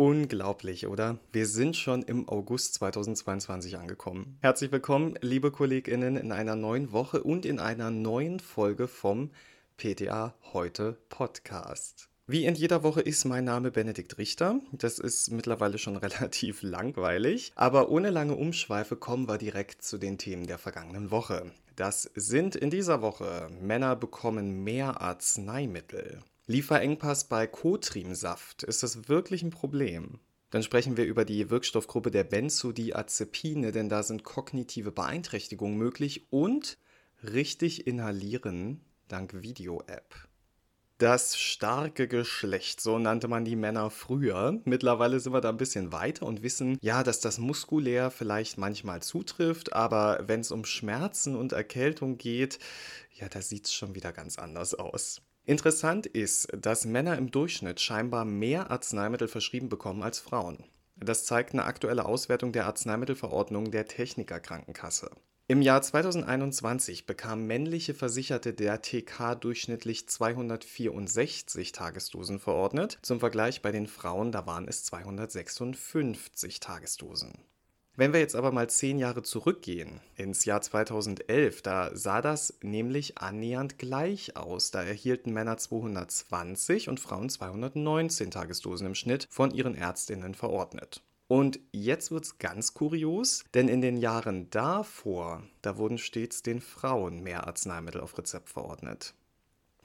Unglaublich, oder? Wir sind schon im August 2022 angekommen. Herzlich willkommen, liebe KollegInnen, in einer neuen Woche und in einer neuen Folge vom PTA Heute Podcast. Wie in jeder Woche ist mein Name Benedikt Richter. Das ist mittlerweile schon relativ langweilig. Aber ohne lange Umschweife kommen wir direkt zu den Themen der vergangenen Woche. Das sind in dieser Woche Männer bekommen mehr Arzneimittel. Lieferengpass bei Cotrimsaft. Ist das wirklich ein Problem? Dann sprechen wir über die Wirkstoffgruppe der Benzodiazepine, denn da sind kognitive Beeinträchtigungen möglich und richtig inhalieren dank Video-App. Das starke Geschlecht, so nannte man die Männer früher. Mittlerweile sind wir da ein bisschen weiter und wissen, ja, dass das muskulär vielleicht manchmal zutrifft, aber wenn es um Schmerzen und Erkältung geht, ja, da sieht es schon wieder ganz anders aus. Interessant ist, dass Männer im Durchschnitt scheinbar mehr Arzneimittel verschrieben bekommen als Frauen. Das zeigt eine aktuelle Auswertung der Arzneimittelverordnung der Technikerkrankenkasse. Im Jahr 2021 bekamen männliche Versicherte der TK durchschnittlich 264 Tagesdosen verordnet. Zum Vergleich bei den Frauen, da waren es 256 Tagesdosen. Wenn wir jetzt aber mal zehn Jahre zurückgehen, ins Jahr 2011, da sah das nämlich annähernd gleich aus. Da erhielten Männer 220 und Frauen 219 Tagesdosen im Schnitt von ihren Ärztinnen verordnet. Und jetzt wird es ganz kurios, denn in den Jahren davor, da wurden stets den Frauen mehr Arzneimittel auf Rezept verordnet.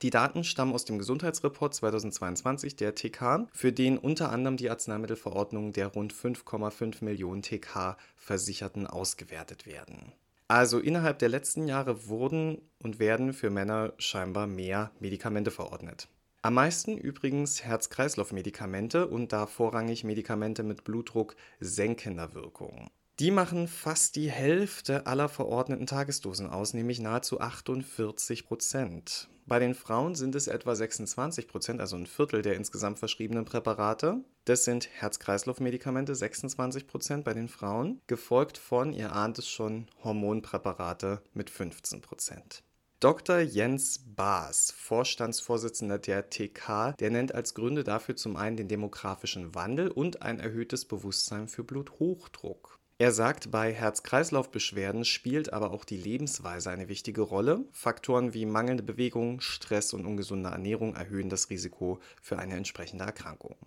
Die Daten stammen aus dem Gesundheitsreport 2022 der TK, für den unter anderem die Arzneimittelverordnung der rund 5,5 Millionen TK-Versicherten ausgewertet werden. Also innerhalb der letzten Jahre wurden und werden für Männer scheinbar mehr Medikamente verordnet. Am meisten übrigens Herz-Kreislauf-Medikamente und da vorrangig Medikamente mit Blutdruck senkender Wirkung. Die machen fast die Hälfte aller verordneten Tagesdosen aus, nämlich nahezu 48 Prozent. Bei den Frauen sind es etwa 26 Prozent, also ein Viertel der insgesamt verschriebenen Präparate. Das sind Herz-Kreislauf-Medikamente, 26 Prozent bei den Frauen, gefolgt von, ihr ahnt es schon, Hormonpräparate mit 15 Prozent. Dr. Jens Baas, Vorstandsvorsitzender der TK, der nennt als Gründe dafür zum einen den demografischen Wandel und ein erhöhtes Bewusstsein für Bluthochdruck. Er sagt, bei Herz-Kreislauf-Beschwerden spielt aber auch die Lebensweise eine wichtige Rolle. Faktoren wie mangelnde Bewegung, Stress und ungesunde Ernährung erhöhen das Risiko für eine entsprechende Erkrankung.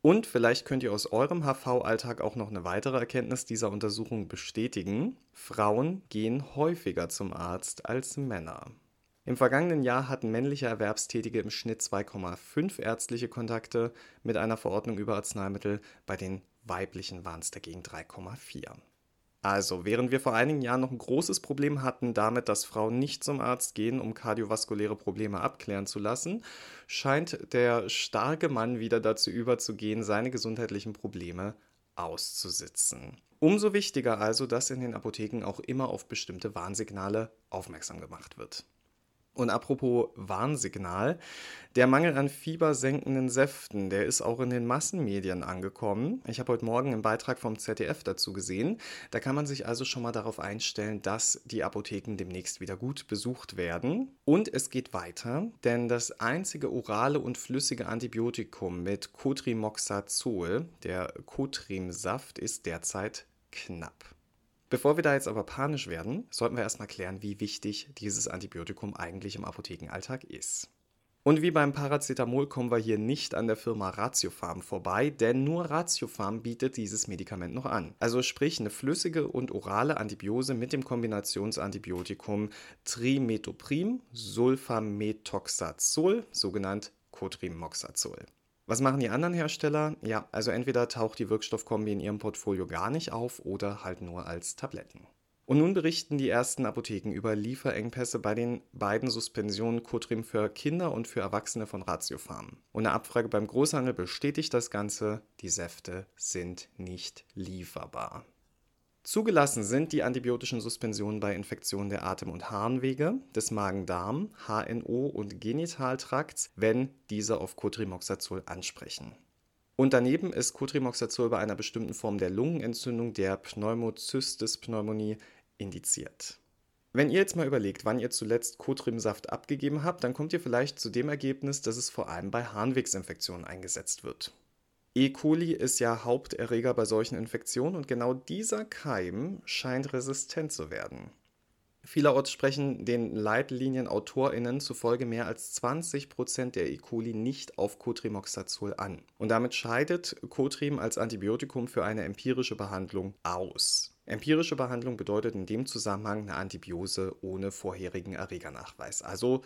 Und vielleicht könnt ihr aus eurem HV-Alltag auch noch eine weitere Erkenntnis dieser Untersuchung bestätigen. Frauen gehen häufiger zum Arzt als Männer. Im vergangenen Jahr hatten männliche Erwerbstätige im Schnitt 2,5 ärztliche Kontakte mit einer Verordnung über Arzneimittel, bei den weiblichen waren es dagegen 3,4. Also, während wir vor einigen Jahren noch ein großes Problem hatten damit, dass Frauen nicht zum Arzt gehen, um kardiovaskuläre Probleme abklären zu lassen, scheint der starke Mann wieder dazu überzugehen, seine gesundheitlichen Probleme auszusitzen. Umso wichtiger also, dass in den Apotheken auch immer auf bestimmte Warnsignale aufmerksam gemacht wird. Und apropos Warnsignal, der Mangel an fiebersenkenden Säften, der ist auch in den Massenmedien angekommen. Ich habe heute Morgen einen Beitrag vom ZDF dazu gesehen. Da kann man sich also schon mal darauf einstellen, dass die Apotheken demnächst wieder gut besucht werden. Und es geht weiter, denn das einzige orale und flüssige Antibiotikum mit Cotrimoxazol, der Cotrimsaft, ist derzeit knapp. Bevor wir da jetzt aber panisch werden, sollten wir erstmal klären, wie wichtig dieses Antibiotikum eigentlich im Apothekenalltag ist. Und wie beim Paracetamol kommen wir hier nicht an der Firma Ratiofarm vorbei, denn nur Ratiofarm bietet dieses Medikament noch an. Also sprich eine flüssige und orale Antibiose mit dem Kombinationsantibiotikum Trimetoprim Sulfametoxazol, sogenannt Cotrimoxazol. Was machen die anderen Hersteller? Ja, also entweder taucht die Wirkstoffkombi in ihrem Portfolio gar nicht auf oder halt nur als Tabletten. Und nun berichten die ersten Apotheken über Lieferengpässe bei den beiden Suspensionen Cotrim für Kinder und für Erwachsene von Ratiofarm. Und eine Abfrage beim Großhandel bestätigt das Ganze, die Säfte sind nicht lieferbar. Zugelassen sind die antibiotischen Suspensionen bei Infektionen der Atem- und Harnwege, des Magen-Darm, HNO und Genitaltrakts, wenn diese auf Cotrimoxazol ansprechen. Und daneben ist Cotrimoxazol bei einer bestimmten Form der Lungenentzündung, der Pneumocystis-Pneumonie, indiziert. Wenn ihr jetzt mal überlegt, wann ihr zuletzt Cotrimsaft abgegeben habt, dann kommt ihr vielleicht zu dem Ergebnis, dass es vor allem bei Harnwegsinfektionen eingesetzt wird. E. coli ist ja Haupterreger bei solchen Infektionen und genau dieser Keim scheint resistent zu werden. Vielerorts sprechen den Leitlinienautorinnen zufolge mehr als 20 Prozent der E. coli nicht auf Cotrimoxazol an. Und damit scheidet Cotrim als Antibiotikum für eine empirische Behandlung aus. Empirische Behandlung bedeutet in dem Zusammenhang eine Antibiose ohne vorherigen Erregernachweis. Also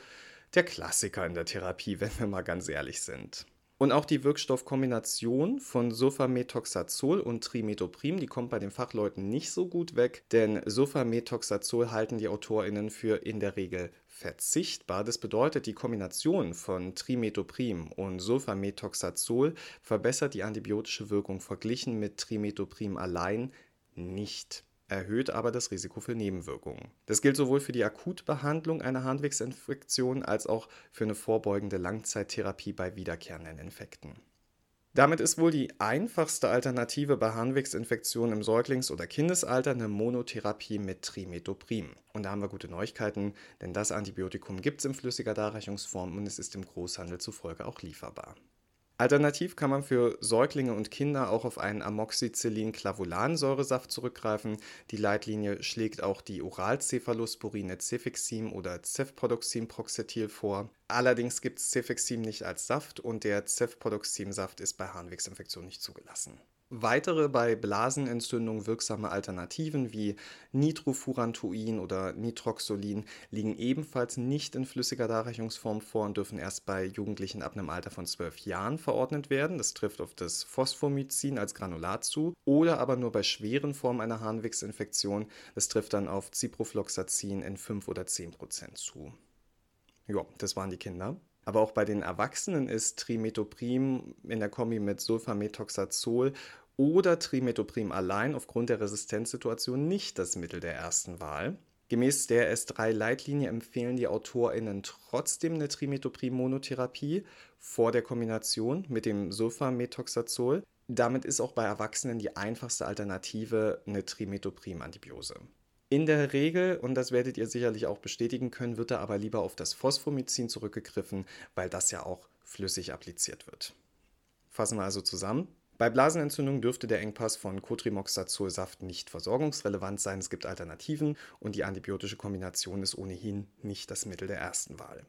der Klassiker in der Therapie, wenn wir mal ganz ehrlich sind. Und auch die Wirkstoffkombination von Sofametoxazol und Trimetoprim, die kommt bei den Fachleuten nicht so gut weg, denn Sofametoxazol halten die AutorInnen für in der Regel verzichtbar. Das bedeutet, die Kombination von Trimetoprim und Sofametoxazol verbessert die antibiotische Wirkung verglichen mit Trimetoprim allein nicht erhöht aber das Risiko für Nebenwirkungen. Das gilt sowohl für die Akutbehandlung einer Harnwegsinfektion als auch für eine vorbeugende Langzeittherapie bei wiederkehrenden Infekten. Damit ist wohl die einfachste Alternative bei Harnwegsinfektionen im Säuglings- oder Kindesalter eine Monotherapie mit Trimetoprim. Und da haben wir gute Neuigkeiten, denn das Antibiotikum gibt es in flüssiger Darreichungsform und es ist im Großhandel zufolge auch lieferbar. Alternativ kann man für Säuglinge und Kinder auch auf einen Amoxicillin-Clavulansäuresaft zurückgreifen. Die Leitlinie schlägt auch die Oralcephalosporine Cefixim oder Cefpodoxim-Proxetil vor. Allerdings gibt es Cefixim nicht als Saft und der Cefpodoxim-Saft ist bei Harnwegsinfektionen nicht zugelassen. Weitere bei Blasenentzündung wirksame Alternativen wie Nitrofurantoin oder Nitroxolin liegen ebenfalls nicht in flüssiger Darreichungsform vor und dürfen erst bei Jugendlichen ab einem Alter von 12 Jahren verordnet werden. Das trifft auf das Phosphomycin als Granulat zu oder aber nur bei schweren Formen einer Harnwegsinfektion. Das trifft dann auf Ciprofloxacin in 5 oder 10 Prozent zu. Ja, das waren die Kinder. Aber auch bei den Erwachsenen ist Trimetoprim in der Kombi mit Sulfametoxazol oder Trimetoprim allein aufgrund der Resistenzsituation nicht das Mittel der ersten Wahl. Gemäß der S3-Leitlinie empfehlen die AutorInnen trotzdem eine Trimetoprim-Monotherapie vor der Kombination mit dem Sulfametoxazol. Damit ist auch bei Erwachsenen die einfachste Alternative eine Trimetoprim-Antibiose. In der Regel, und das werdet ihr sicherlich auch bestätigen können, wird da aber lieber auf das Phosphomycin zurückgegriffen, weil das ja auch flüssig appliziert wird. Fassen wir also zusammen. Bei Blasenentzündung dürfte der Engpass von Cotrimoxazolsaft nicht versorgungsrelevant sein. Es gibt Alternativen und die antibiotische Kombination ist ohnehin nicht das Mittel der ersten Wahl.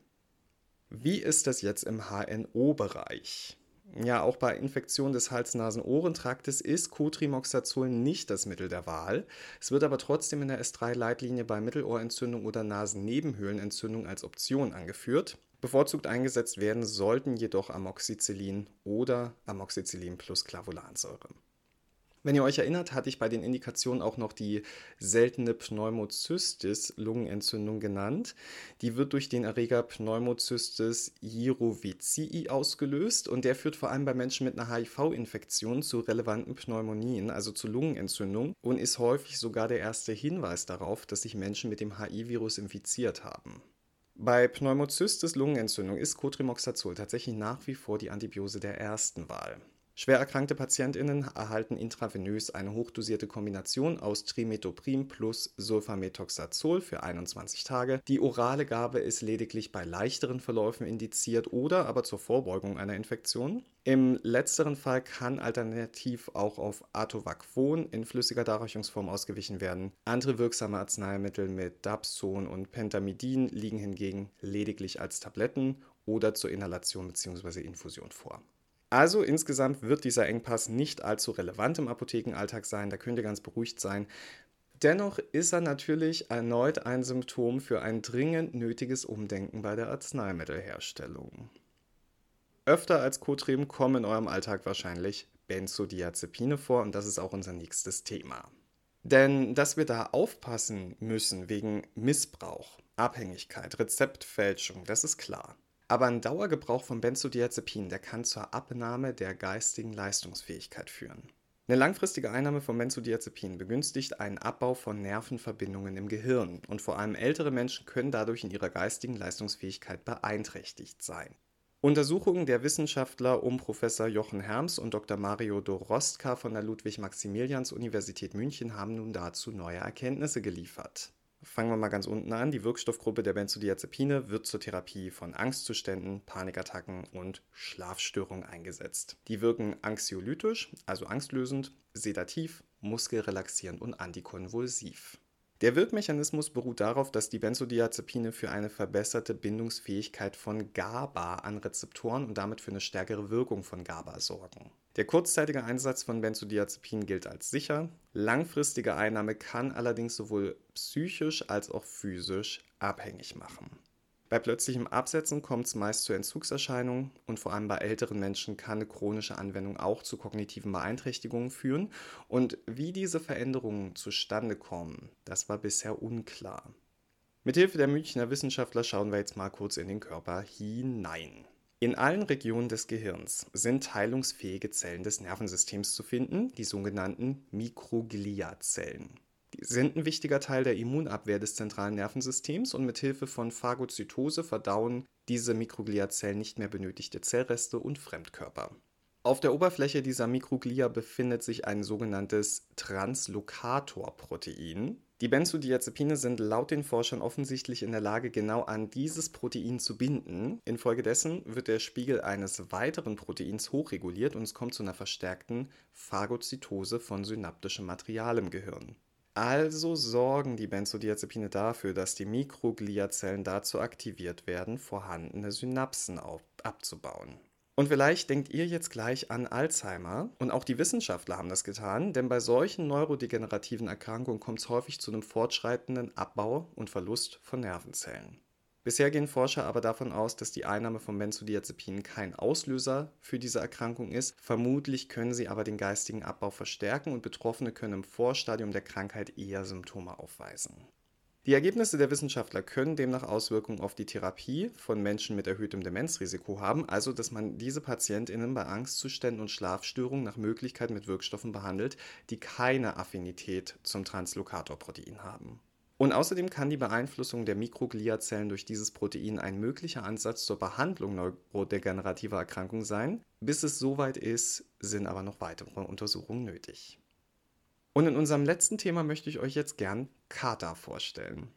Wie ist das jetzt im HNO-Bereich? Ja, auch bei Infektionen des Hals-Nasen-Ohrentraktes ist Cotrimoxazol nicht das Mittel der Wahl. Es wird aber trotzdem in der S3-Leitlinie bei Mittelohrentzündung oder Nasennebenhöhlenentzündung als Option angeführt. Bevorzugt eingesetzt werden sollten jedoch Amoxicillin oder Amoxicillin plus Clavulansäure. Wenn ihr euch erinnert, hatte ich bei den Indikationen auch noch die seltene Pneumocystis Lungenentzündung genannt. Die wird durch den Erreger Pneumocystis jirovecii ausgelöst und der führt vor allem bei Menschen mit einer HIV-Infektion zu relevanten Pneumonien, also zu Lungenentzündung und ist häufig sogar der erste Hinweis darauf, dass sich Menschen mit dem HIV-Virus infiziert haben. Bei Pneumocystis Lungenentzündung ist Cotrimoxazol tatsächlich nach wie vor die Antibiose der ersten Wahl. Schwer erkrankte PatientInnen erhalten intravenös eine hochdosierte Kombination aus Trimetoprim plus Sulfametoxazol für 21 Tage. Die orale Gabe ist lediglich bei leichteren Verläufen indiziert oder aber zur Vorbeugung einer Infektion. Im letzteren Fall kann alternativ auch auf Atovaquon in flüssiger Darreichungsform ausgewichen werden. Andere wirksame Arzneimittel mit Dapson und Pentamidin liegen hingegen lediglich als Tabletten oder zur Inhalation bzw. Infusion vor. Also insgesamt wird dieser Engpass nicht allzu relevant im Apothekenalltag sein, da könnt ihr ganz beruhigt sein. Dennoch ist er natürlich erneut ein Symptom für ein dringend nötiges Umdenken bei der Arzneimittelherstellung. Öfter als Cotrim kommen in eurem Alltag wahrscheinlich Benzodiazepine vor und das ist auch unser nächstes Thema. Denn dass wir da aufpassen müssen wegen Missbrauch, Abhängigkeit, Rezeptfälschung, das ist klar. Aber ein Dauergebrauch von Benzodiazepinen, der kann zur Abnahme der geistigen Leistungsfähigkeit führen. Eine langfristige Einnahme von Benzodiazepinen begünstigt einen Abbau von Nervenverbindungen im Gehirn und vor allem ältere Menschen können dadurch in ihrer geistigen Leistungsfähigkeit beeinträchtigt sein. Untersuchungen der Wissenschaftler um Professor Jochen Herms und Dr. Mario Dorostka von der Ludwig-Maximilians-Universität München haben nun dazu neue Erkenntnisse geliefert. Fangen wir mal ganz unten an. Die Wirkstoffgruppe der Benzodiazepine wird zur Therapie von Angstzuständen, Panikattacken und Schlafstörungen eingesetzt. Die wirken anxiolytisch, also angstlösend, sedativ, muskelrelaxierend und antikonvulsiv. Der Wirkmechanismus beruht darauf, dass die Benzodiazepine für eine verbesserte Bindungsfähigkeit von GABA an Rezeptoren und damit für eine stärkere Wirkung von GABA sorgen. Der kurzzeitige Einsatz von Benzodiazepinen gilt als sicher. Langfristige Einnahme kann allerdings sowohl psychisch als auch physisch abhängig machen. Bei plötzlichem Absetzen kommt es meist zu Entzugserscheinungen und vor allem bei älteren Menschen kann eine chronische Anwendung auch zu kognitiven Beeinträchtigungen führen. Und wie diese Veränderungen zustande kommen, das war bisher unklar. Mithilfe der Münchner Wissenschaftler schauen wir jetzt mal kurz in den Körper hinein. In allen Regionen des Gehirns sind teilungsfähige Zellen des Nervensystems zu finden, die sogenannten Mikrogliazellen. Die sind ein wichtiger Teil der Immunabwehr des zentralen Nervensystems und mit Hilfe von Phagozytose verdauen diese Mikrogliazellen nicht mehr benötigte Zellreste und Fremdkörper. Auf der Oberfläche dieser Mikroglia befindet sich ein sogenanntes Translokatorprotein. Die Benzodiazepine sind laut den Forschern offensichtlich in der Lage, genau an dieses Protein zu binden. Infolgedessen wird der Spiegel eines weiteren Proteins hochreguliert und es kommt zu einer verstärkten Phagozytose von synaptischem Material im Gehirn. Also sorgen die Benzodiazepine dafür, dass die Mikrogliazellen dazu aktiviert werden, vorhandene Synapsen abzubauen. Und vielleicht denkt ihr jetzt gleich an Alzheimer und auch die Wissenschaftler haben das getan, denn bei solchen neurodegenerativen Erkrankungen kommt es häufig zu einem fortschreitenden Abbau und Verlust von Nervenzellen. Bisher gehen Forscher aber davon aus, dass die Einnahme von Benzodiazepinen kein Auslöser für diese Erkrankung ist. Vermutlich können sie aber den geistigen Abbau verstärken und Betroffene können im Vorstadium der Krankheit eher Symptome aufweisen. Die Ergebnisse der Wissenschaftler können demnach Auswirkungen auf die Therapie von Menschen mit erhöhtem Demenzrisiko haben, also dass man diese Patientinnen bei Angstzuständen und Schlafstörungen nach Möglichkeit mit Wirkstoffen behandelt, die keine Affinität zum Translokatorprotein haben. Und außerdem kann die Beeinflussung der Mikrogliazellen durch dieses Protein ein möglicher Ansatz zur Behandlung neurodegenerativer Erkrankungen sein. Bis es soweit ist, sind aber noch weitere Untersuchungen nötig. Und in unserem letzten Thema möchte ich euch jetzt gern Kata vorstellen.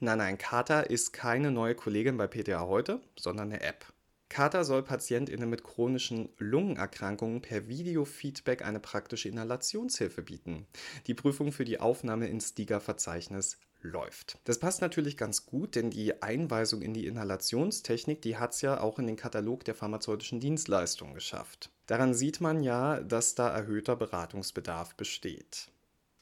Nein, nein, Kata ist keine neue Kollegin bei PTA heute, sondern eine App. Kata soll PatientInnen mit chronischen Lungenerkrankungen per Videofeedback eine praktische Inhalationshilfe bieten. Die Prüfung für die Aufnahme ins DIGA-Verzeichnis läuft. Das passt natürlich ganz gut, denn die Einweisung in die Inhalationstechnik, die hat es ja auch in den Katalog der pharmazeutischen Dienstleistungen geschafft. Daran sieht man ja, dass da erhöhter Beratungsbedarf besteht.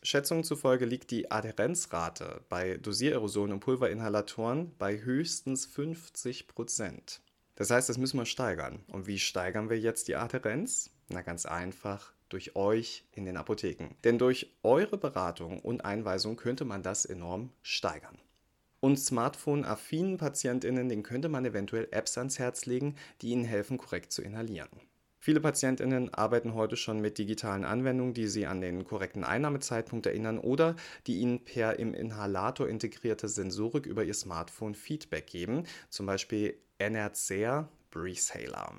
Schätzungen zufolge liegt die Adhärenzrate bei Dosiererosionen und Pulverinhalatoren bei höchstens 50 Prozent. Das heißt, das müssen wir steigern. Und wie steigern wir jetzt die Adherenz? Na ganz einfach, durch euch in den Apotheken. Denn durch eure Beratung und Einweisung könnte man das enorm steigern. Und Smartphone-affinen PatientInnen, denen könnte man eventuell Apps ans Herz legen, die ihnen helfen, korrekt zu inhalieren. Viele PatientInnen arbeiten heute schon mit digitalen Anwendungen, die sie an den korrekten Einnahmezeitpunkt erinnern oder die ihnen per im Inhalator integrierte Sensorik über ihr Smartphone Feedback geben, zum Beispiel Enerzea Breesaler.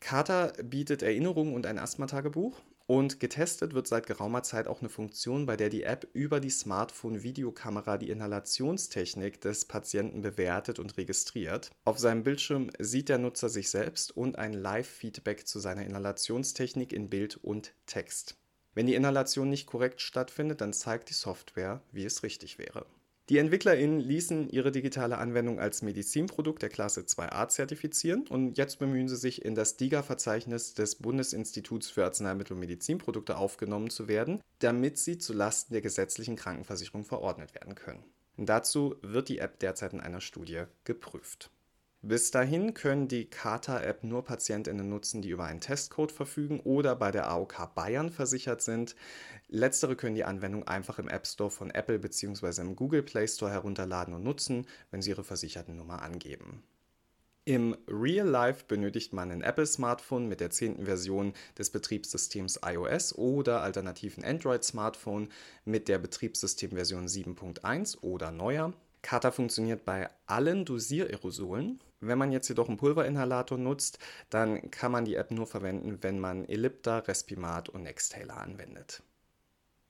Carter bietet Erinnerungen und ein Asthma-Tagebuch. Und getestet wird seit geraumer Zeit auch eine Funktion, bei der die App über die Smartphone-Videokamera die Inhalationstechnik des Patienten bewertet und registriert. Auf seinem Bildschirm sieht der Nutzer sich selbst und ein Live-Feedback zu seiner Inhalationstechnik in Bild und Text. Wenn die Inhalation nicht korrekt stattfindet, dann zeigt die Software, wie es richtig wäre. Die EntwicklerInnen ließen ihre digitale Anwendung als Medizinprodukt der Klasse 2a zertifizieren und jetzt bemühen sie sich, in das DIGA-Verzeichnis des Bundesinstituts für Arzneimittel und Medizinprodukte aufgenommen zu werden, damit sie zulasten der gesetzlichen Krankenversicherung verordnet werden können. Dazu wird die App derzeit in einer Studie geprüft. Bis dahin können die Kata-App nur PatientInnen nutzen, die über einen Testcode verfügen oder bei der AOK Bayern versichert sind. Letztere können die Anwendung einfach im App Store von Apple bzw. im Google Play Store herunterladen und nutzen, wenn sie ihre versicherte Nummer angeben. Im Real Life benötigt man ein Apple-Smartphone mit der 10. Version des Betriebssystems iOS oder alternativen Android-Smartphone mit der Betriebssystemversion 7.1 oder neuer. Kata funktioniert bei allen Dosiererosolen. Wenn man jetzt jedoch einen Pulverinhalator nutzt, dann kann man die App nur verwenden, wenn man Ellipta, Respimat und Nexthaler anwendet.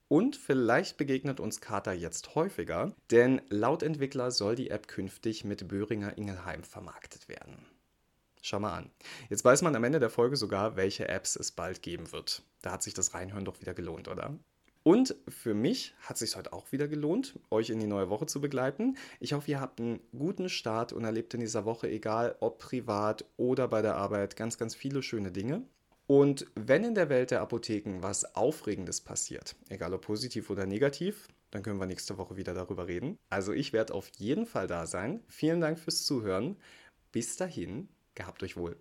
Und vielleicht begegnet uns Kater jetzt häufiger, denn laut Entwickler soll die App künftig mit Böhringer Ingelheim vermarktet werden. Schau mal an. Jetzt weiß man am Ende der Folge sogar, welche Apps es bald geben wird. Da hat sich das Reinhören doch wieder gelohnt, oder? Und für mich hat es sich heute auch wieder gelohnt, euch in die neue Woche zu begleiten. Ich hoffe, ihr habt einen guten Start und erlebt in dieser Woche, egal ob privat oder bei der Arbeit, ganz, ganz viele schöne Dinge. Und wenn in der Welt der Apotheken was Aufregendes passiert, egal ob positiv oder negativ, dann können wir nächste Woche wieder darüber reden. Also ich werde auf jeden Fall da sein. Vielen Dank fürs Zuhören. Bis dahin, gehabt euch wohl.